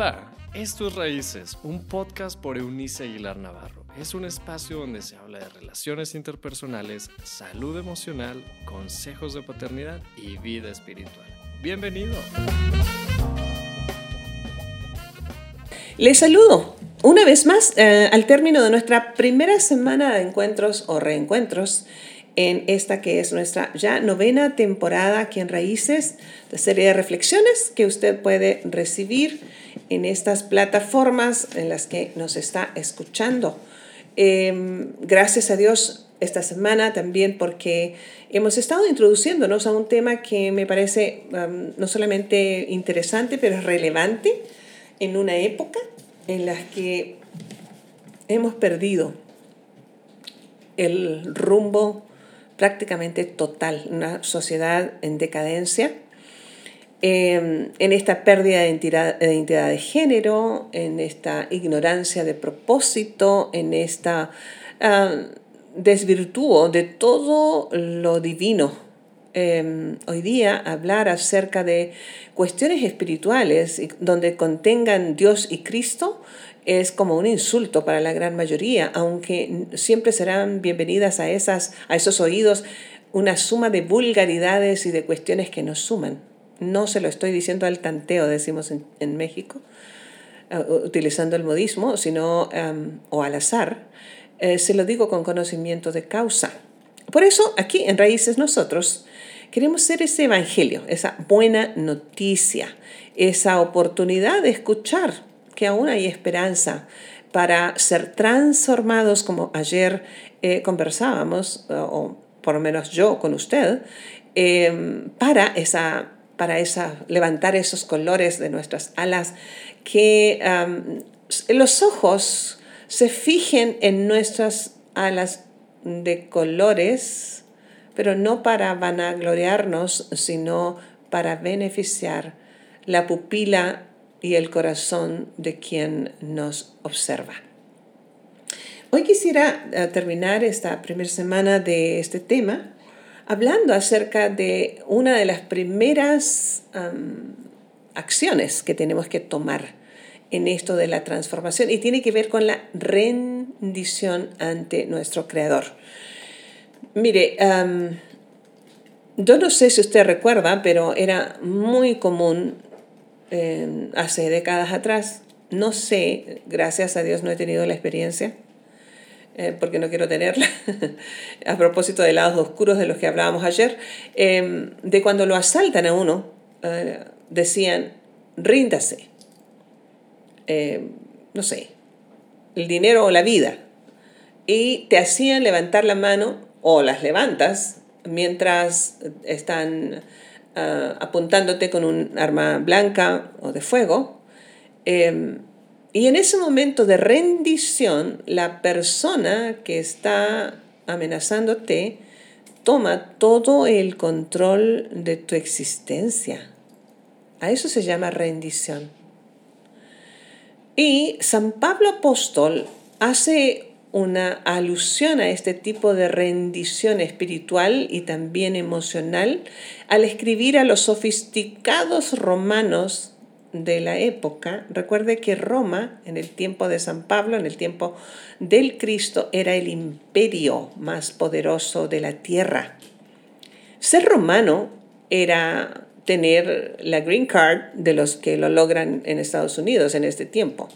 Hola, esto es Raíces, un podcast por Eunice Aguilar Navarro. Es un espacio donde se habla de relaciones interpersonales, salud emocional, consejos de paternidad y vida espiritual. Bienvenido. Les saludo una vez más eh, al término de nuestra primera semana de encuentros o reencuentros en esta que es nuestra ya novena temporada aquí en Raíces, de serie de reflexiones que usted puede recibir en estas plataformas en las que nos está escuchando. Em, gracias a Dios esta semana también porque hemos estado introduciéndonos a un tema que me parece no solamente interesante, pero relevante en una época en la que hemos perdido el rumbo prácticamente total, una sociedad en decadencia, em, en esta pérdida de identidad, de identidad, de género, en esta ignorancia de propósito, en esta uh, desvirtúo de todo lo divino. Em, hoy día hablar acerca de cuestiones espirituales donde contengan Dios y Cristo es como un insulto para la gran mayoría, aunque siempre serán bienvenidas a, esas, a esos oídos una suma de vulgaridades y de cuestiones que nos suman. No se lo estoy diciendo al tanteo, decimos en, México, uh, utilizando el modismo, sino, um, o al azar, eh, se lo digo con conocimiento de causa. Por eso, aquí en Raíces nosotros queremos ser ese evangelio, esa buena noticia, esa oportunidad de escuchar que aún hay esperanza para ser transformados como ayer eh, conversábamos, o por lo menos yo con usted, em, para, esa, para esa, levantar esos colores de nuestras alas, que los ojos se fijen en nuestras alas de colores, pero no para vanagloriarnos, sino para beneficiar la pupila y el corazón de quien nos observa. Hoy quisiera eh, terminar esta primera semana de este tema hablando acerca de una de las primeras acciones que tenemos que tomar en esto de la transformación y tiene que ver con la rendición ante nuestro Creador. Mire, yo no sé si usted recuerda, pero era muy común hace décadas atrás. No sé, gracias a Dios no he tenido la experiencia, eh, porque no quiero tenerla, a propósito de lados oscuros de los que hablábamos ayer, em, de cuando lo asaltan a uno, eh, decían, ríndase, em, no sé, el dinero o la vida, y te hacían levantar la mano o las levantas mientras están Ah, apuntándote con un arma blanca o de fuego. Y en ese momento de rendición, la persona que está amenazándote toma todo el control de tu existencia. A eso se llama rendición. Y San Pablo Apóstol hace una alusión a este tipo de rendición espiritual y también emocional al escribir a los sofisticados romanos de la época. Recuerde que Roma, en el tiempo de San Pablo, en el tiempo del Cristo, era el imperio más poderoso de la tierra. Ser romano era tener la green card de los que lo logran en Estados Unidos en este tiempo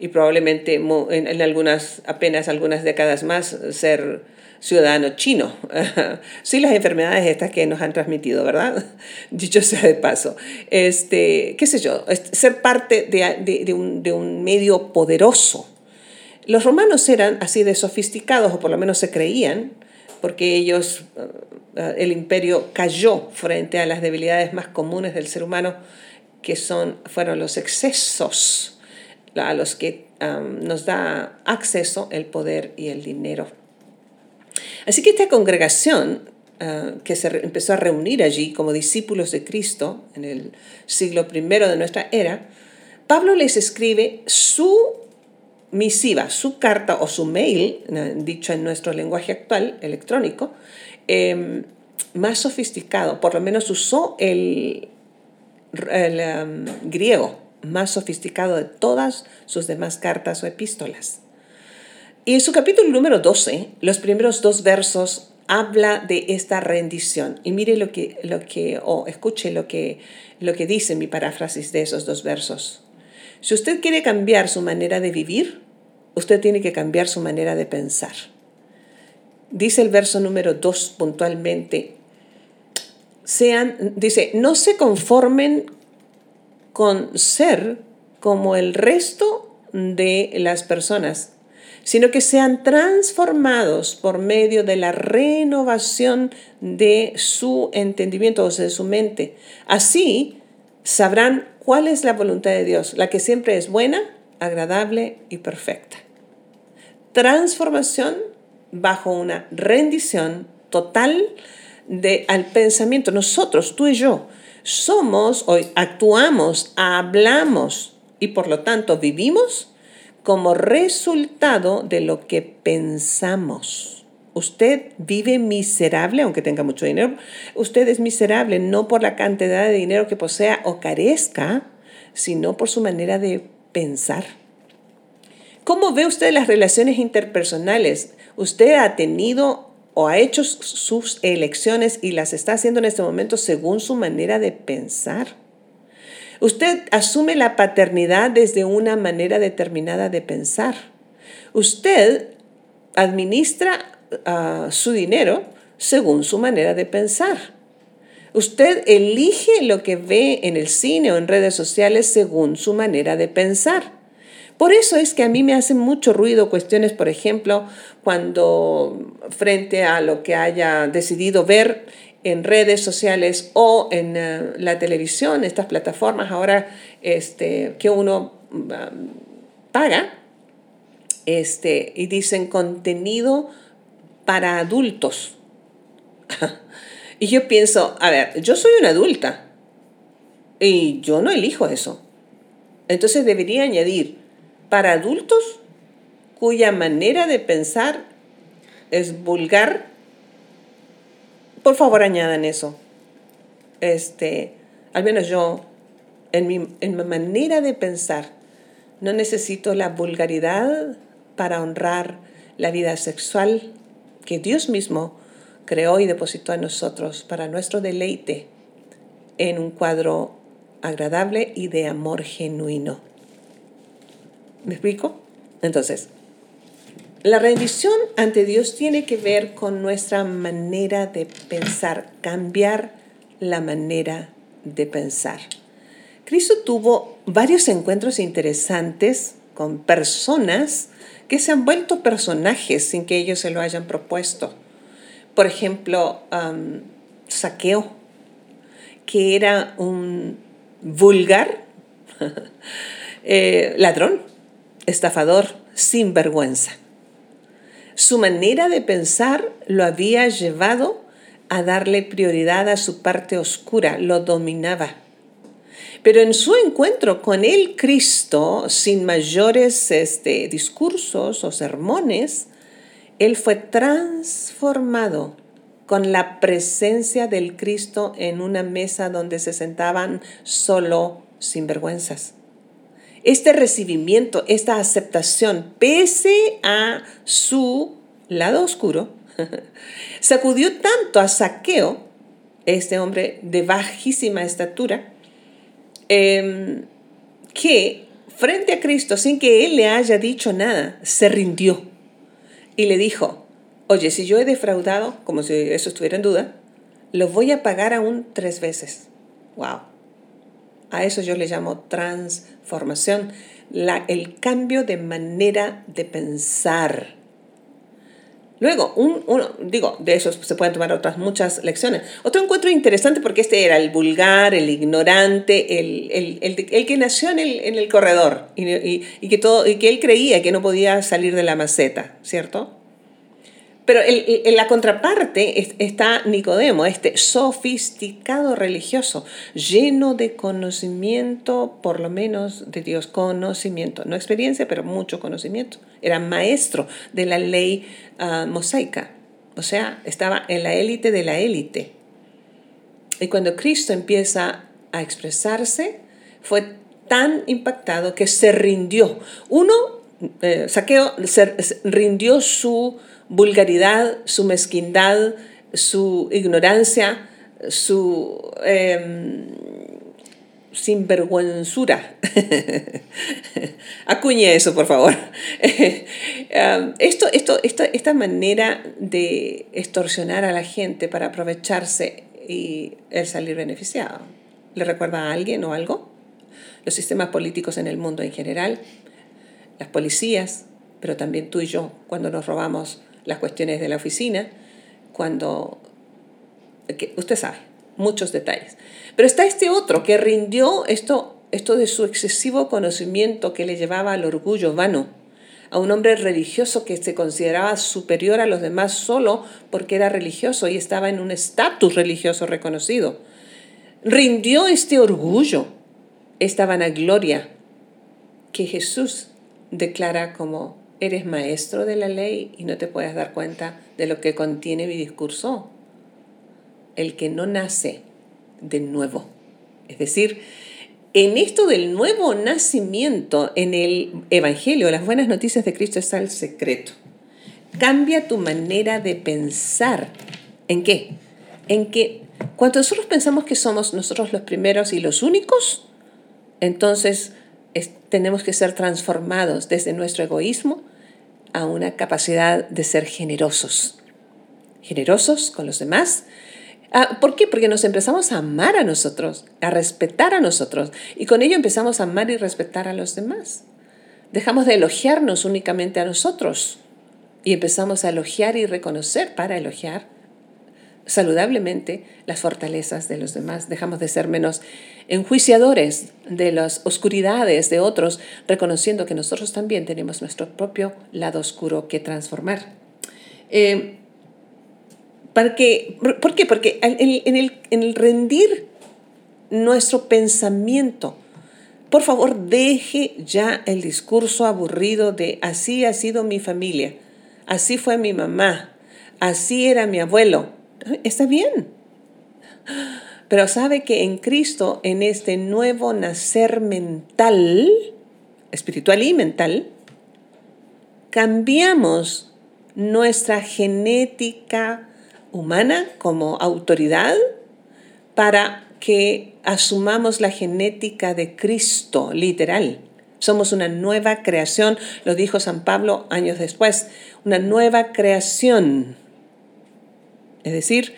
y probablemente en, algunas, apenas algunas décadas más, ser ciudadano chino. sí, las enfermedades estas que nos han transmitido, ¿verdad? Dicho sea de paso. Este, qué sé yo, ser parte de, de, un, de un medio poderoso. Los romanos eran así de sofisticados, o por lo menos se creían, porque ellos, eh, el imperio cayó frente a las debilidades más comunes del ser humano, que son, fueron los excesos a los que nos da acceso el poder y el dinero. Así que esta congregación ah, que se empezó a reunir allí como discípulos de Cristo en el siglo I de nuestra era, Pablo les escribe su misiva, su carta o su mail, dicho en nuestro lenguaje actual, electrónico, em, más sofisticado, por lo menos usó el, el griego más sofisticado de todas sus demás cartas o epístolas. Y en su capítulo número 12, los primeros dos versos habla de esta rendición. Y mire lo que, lo que o escuche lo que, lo que dice mi paráfrasis de esos dos versos. Si usted quiere cambiar su manera de vivir, usted tiene que cambiar su manera de pensar. Dice el verso número 2 puntualmente, sean, dice, no se conformen con ser como el resto de las personas, sino que sean transformados por medio de la renovación de su entendimiento, o sea, de su mente. Así sabrán cuál es la voluntad de Dios, la que siempre es buena, agradable y perfecta. Transformación bajo una rendición total de, al pensamiento. Nosotros, tú y yo, somos, hoy actuamos, hablamos y por lo tanto vivimos como resultado de lo que pensamos. Usted vive miserable, aunque tenga mucho dinero. Usted es miserable no por la cantidad de dinero que posea o carezca, sino por su manera de pensar. ¿Cómo ve usted las relaciones interpersonales? ¿Usted ha tenido o ha hecho sus elecciones y las está haciendo en este momento según su manera de pensar? Usted asume la paternidad desde una manera determinada de pensar. Usted administra ah, su dinero según su manera de pensar. Usted elige lo que ve en el cine o en redes sociales según su manera de pensar. Por eso es que a mí me hacen mucho ruido cuestiones, por ejemplo, cuando frente a lo que haya decidido ver en redes sociales o en eh, la televisión, estas plataformas ahora este, que uno um, paga, este, y dicen contenido para adultos. y yo pienso, a ver, yo soy una adulta y yo no elijo eso. Entonces debería añadir para adultos cuya manera de pensar es vulgar por favor añadan eso. Este, al menos yo, en mi, en mi manera de pensar, no necesito la vulgaridad para honrar la vida sexual que Dios mismo creó y depositó en nosotros para nuestro deleite en un cuadro agradable y de amor genuino. ¿Me explico? Entonces, la rendición ante Dios tiene que ver con nuestra manera de pensar, cambiar la manera de pensar. Cristo tuvo varios encuentros interesantes con personas que se han vuelto personajes sin que ellos se lo hayan propuesto. Por ejemplo, Saqueo, que era un vulgar eh, ladrón, estafador, sin vergüenza. Su manera de pensar lo había llevado a darle prioridad a su parte oscura, lo dominaba. Pero en su encuentro con el Cristo, sin mayores este, discursos o sermones, él fue transformado con la presencia del Cristo en una mesa donde se sentaban solo sinvergüenzas este recibimiento, esta aceptación, pese a su lado oscuro, sacudió tanto a Saqueo, este hombre de bajísima estatura, em, que frente a Cristo, sin que él le haya dicho nada, se rindió y le dijo, oye, si yo he defraudado, como si eso estuviera en duda, lo voy a pagar aún tres veces. ¡Wow! A eso yo le llamo transformación, la, el cambio de manera de pensar. Luego, un, digo, de eso se pueden tomar otras muchas lecciones. Otro encuentro interesante porque este era el vulgar, el ignorante, el, el, que nació en el, en el corredor y, y, que todo, y que él creía que no podía salir de la maceta, ¿cierto? Pero en la contraparte está Nicodemo, este sofisticado religioso, lleno de conocimiento, por lo menos de Dios, conocimiento, no experiencia, pero mucho conocimiento. Era maestro de la ley ah, mosaica, o sea, estaba en la élite de la élite. Y cuando Cristo empieza a expresarse, fue tan impactado que se rindió. Uno, eh, Saqueo, rindió su vulgaridad, su mezquindad, su ignorancia, su eh, sinvergüenzura. Acuñe eso, por favor. Um, esto, esto, esta manera de extorsionar a la gente para aprovecharse y el salir beneficiado. ¿Le recuerda a alguien o algo? Los sistemas políticos en el mundo en general, las policías, pero también tú y yo, cuando nos robamos las cuestiones de la oficina, cuando... Que usted sabe, muchos detalles. Pero está este otro que rindió esto, esto de su excesivo conocimiento que le llevaba al orgullo vano, a un hombre religioso que se consideraba superior a los demás solo porque era religioso y estaba en un estatus religioso reconocido. Rindió este orgullo, esta vanagloria que Jesús declara como eres maestro de la ley y no te puedes dar cuenta de lo que contiene mi discurso. El que no nace de nuevo. Es decir, en esto del nuevo nacimiento, en el Evangelio, las buenas noticias de Cristo está el secreto. Cambia tu manera de pensar. ¿En qué? En que cuando nosotros pensamos que somos nosotros los primeros y los únicos, entonces tenemos que ser transformados desde nuestro egoísmo a una capacidad de ser generosos. Generosos con los demás, Ah, ¿Por qué? Porque nos empezamos a amar a nosotros, a respetar a nosotros, y con ello empezamos a amar y respetar a los demás. Dejamos de elogiarnos únicamente a nosotros y empezamos a elogiar y reconocer para elogiar saludablemente las fortalezas de los demás. Dejamos de ser menos enjuiciadores de las oscuridades de otros, reconociendo que nosotros también tenemos nuestro propio lado oscuro que transformar. Eh, ¿Por qué? Porque en, el, en el rendir nuestro pensamiento, por favor, deje ya el discurso aburrido de así ha sido mi familia, así fue mi mamá, así era mi abuelo. Está bien. Pero sabe que en Cristo, en este nuevo nacer mental, espiritual y mental, cambiamos nuestra genética humana como autoridad para que asumamos la genética de Cristo, literal. Somos una nueva creación, lo dijo San Pablo años después, una nueva creación. Es decir,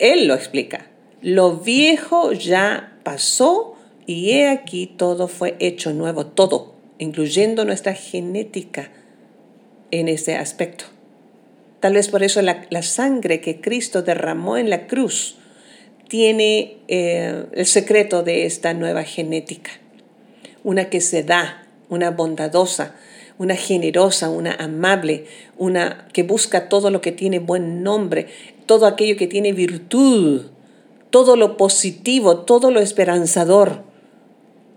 él lo explica. Lo viejo ya pasó y he aquí todo fue hecho nuevo, todo, incluyendo nuestra genética en ese aspecto. Tal vez por eso la, sangre que Cristo derramó en la cruz tiene eh, el secreto de esta nueva genética. Una que se da, una bondadosa, una generosa, una amable, una que busca todo lo que tiene buen nombre, todo aquello que tiene virtud, todo lo positivo, todo lo esperanzador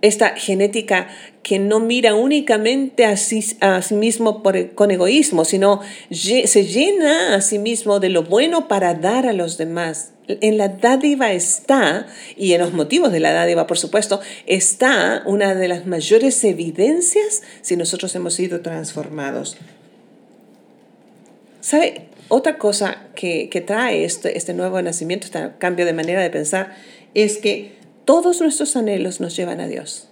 esta genética que no mira únicamente a sí, a sí mismo con egoísmo, sino se llena a sí mismo de lo bueno para dar a los demás. En la dádiva está, y en los motivos de la dádiva, por supuesto, está una de las mayores evidencias si nosotros hemos sido transformados. ¿Sabe? Otra cosa que, que trae este, este nuevo nacimiento, este cambio de manera de pensar, es que todos nuestros anhelos nos llevan a Dios.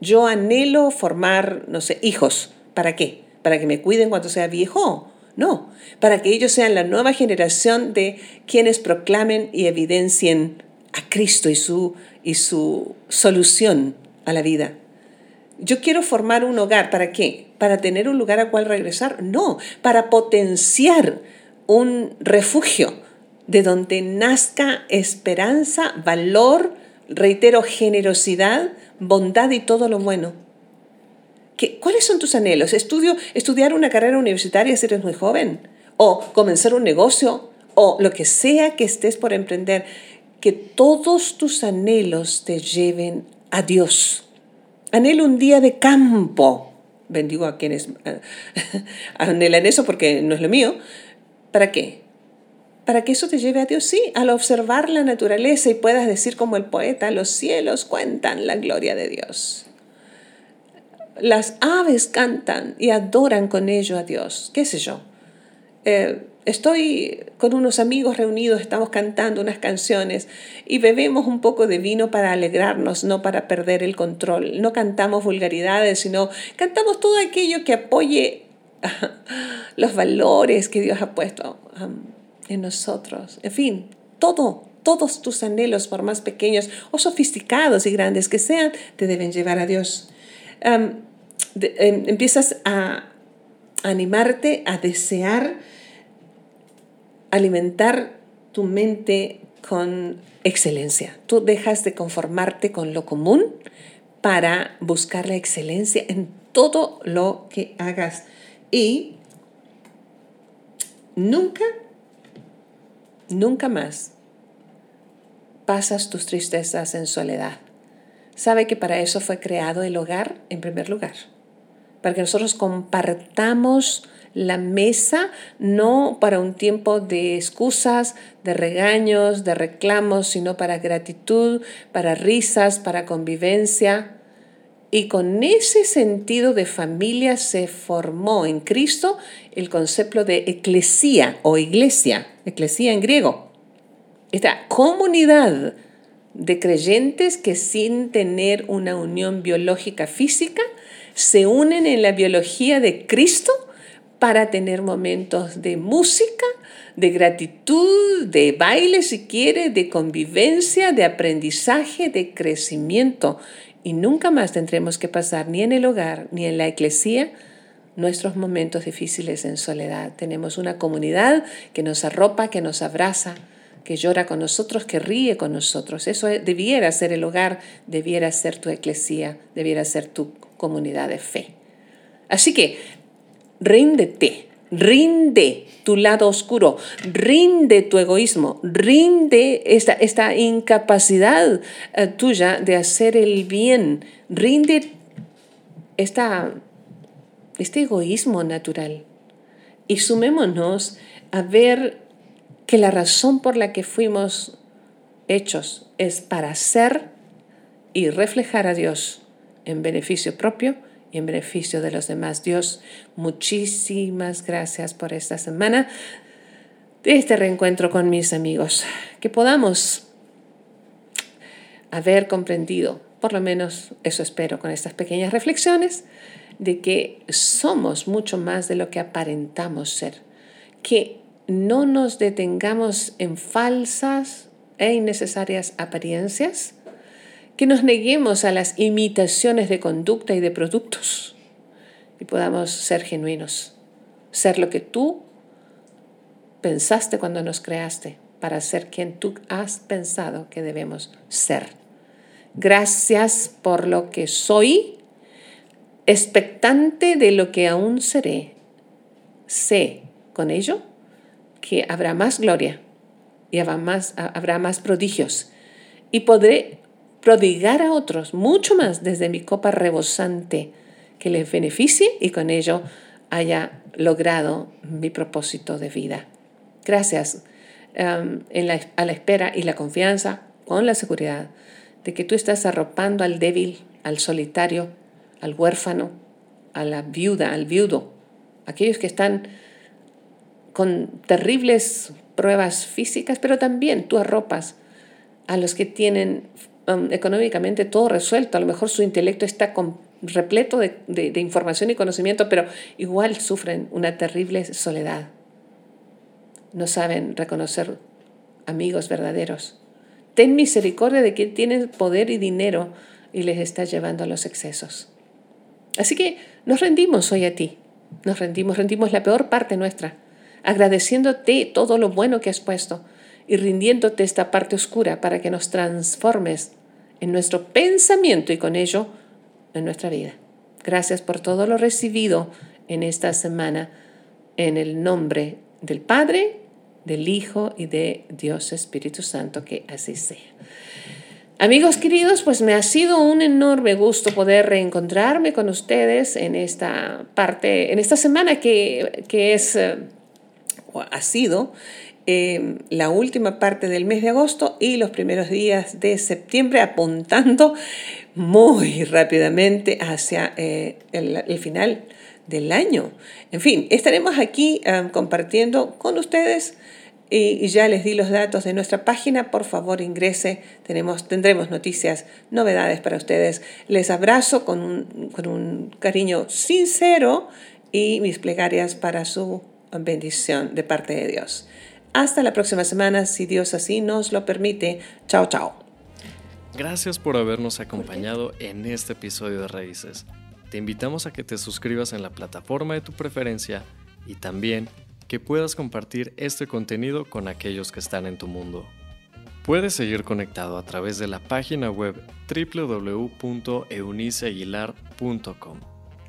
Yo anhelo formar, no sé, hijos. ¿Para qué? ¿Para que me cuiden cuando sea viejo? No, para que ellos sean la nueva generación de quienes proclamen y evidencien a Cristo y su, y su solución a la vida. Yo quiero formar un hogar, ¿para qué? ¿Para tener un lugar al cual regresar? No, para potenciar un refugio de donde nazca esperanza, valor, reitero, generosidad, bondad y todo lo bueno. ¿Qué, ¿Cuáles son tus anhelos? ¿Estudio, ¿Estudiar una carrera universitaria si eres muy joven? ¿O comenzar un negocio? ¿O lo que sea que estés por emprender? Que todos tus anhelos te lleven a Dios. Anhelo un día de campo. Bendigo a quienes anhelan eso porque no es lo mío. ¿Para qué? para que eso te lleve a Dios, sí, al observar la naturaleza y puedas decir como el poeta, los cielos cuentan la gloria de Dios. las aves cantan y adoran con ello a Dios, qué sé yo. Eh, estoy con unos amigos reunidos, estamos cantando unas canciones y bebemos un poco de vino para alegrarnos, no para perder el control. No cantamos vulgaridades, sino cantamos todo aquello que apoye los valores que Dios ha puesto um, en nosotros. En fin, todo, todos tus anhelos, por más pequeños o sofisticados y grandes que sean, te deben llevar a Dios. Um, em, empiezas a animarte, a desear alimentar tu mente con excelencia. Tú dejas de conformarte con lo común para buscar la excelencia en todo lo que hagas. Y nunca, nunca más pasas tus tristezas en soledad. Sabe que para eso fue creado el hogar en primer lugar, para que nosotros compartamos la mesa no para un tiempo de excusas, de regaños, de reclamos, sino para gratitud, para risas, para convivencia. Y con ese sentido de familia se formó en Cristo el concepto de eclesía o iglesia, eclesía en griego. Esta comunidad de creyentes que sin tener una unión biológica física se unen en la biología de Cristo para tener momentos de música, de gratitud, de baile si quiere, de convivencia, de aprendizaje, de crecimiento. Y nunca más tendremos que pasar ni en el hogar ni en la iglesia nuestros momentos difíciles en soledad. Tenemos una comunidad que nos arropa, que nos abraza, que llora con nosotros, que ríe con nosotros. Eso debiera ser el hogar, debiera ser tu iglesia, debiera ser tu comunidad de fe. Así que ríndete, rinde tu lado oscuro, rinde tu egoísmo, rinde esta, esta incapacidad eh, tuya de hacer el bien, rinde esta, este egoísmo natural. Y sumémonos a ver que la razón por la que fuimos hechos es para ser y reflejar a Dios en beneficio propio y en beneficio de los demás. Dios, muchísimas gracias por esta semana este reencuentro con mis amigos. Que podamos haber comprendido, por lo menos eso espero con estas pequeñas reflexiones, de que somos mucho más de lo que aparentamos ser. Que no nos detengamos en falsas e innecesarias apariencias, que nos neguemos a las imitaciones de conducta y de productos y podamos ser genuinos, ser lo que tú pensaste cuando nos creaste para ser quien tú has pensado que debemos ser. Gracias por lo que soy, expectante de lo que aún seré. Sé con ello que habrá más gloria y habrá más, habrá más prodigios y podré prodigar a otros mucho más desde mi copa rebosante que les beneficie y con ello haya logrado mi propósito de vida. Gracias um, a la espera y la confianza con la seguridad de que tú estás arropando al débil, al solitario, al huérfano, a la viuda, al viudo, aquellos que están con terribles pruebas físicas, pero también tú arropas a los que tienen Um, económicamente todo resuelto, a lo mejor su intelecto está repleto de, de información y conocimiento, pero igual sufren una terrible soledad. No saben reconocer amigos verdaderos. Ten misericordia de quien tiene poder y dinero y les está llevando a los excesos. Así que nos rendimos hoy a ti. Nos rendimos, rendimos la peor parte nuestra, agradeciéndote todo lo bueno que has puesto y rindiéndote esta parte oscura para que nos transformes en nuestro pensamiento y con ello en nuestra vida. Gracias por todo lo recibido en esta semana en el nombre del Padre, del Hijo y de Dios Espíritu Santo, que así sea. Amigos queridos, pues me ha sido un enorme gusto poder reencontrarme con ustedes en esta parte, en esta semana que, que es, eh, ha sido Em, la última parte del mes de agosto y los primeros días de septiembre, apuntando muy rápidamente hacia eh, el, final del año. En fin, estaremos aquí eh, compartiendo con ustedes y, ya les di los datos de nuestra página. Por favor, ingrese. Tenemos, tendremos noticias, novedades para ustedes. Les abrazo con un, con un cariño sincero y mis plegarias para su bendición de parte de Dios. Hasta la próxima semana, si Dios así nos lo permite. Chao, chao. Gracias por habernos acompañado en este episodio de Raíces. Te invitamos a que te suscribas en la plataforma de tu preferencia y también que puedas compartir este contenido con aquellos que están en tu mundo. Puedes seguir conectado a través de la página web www.euniceaguilar.com.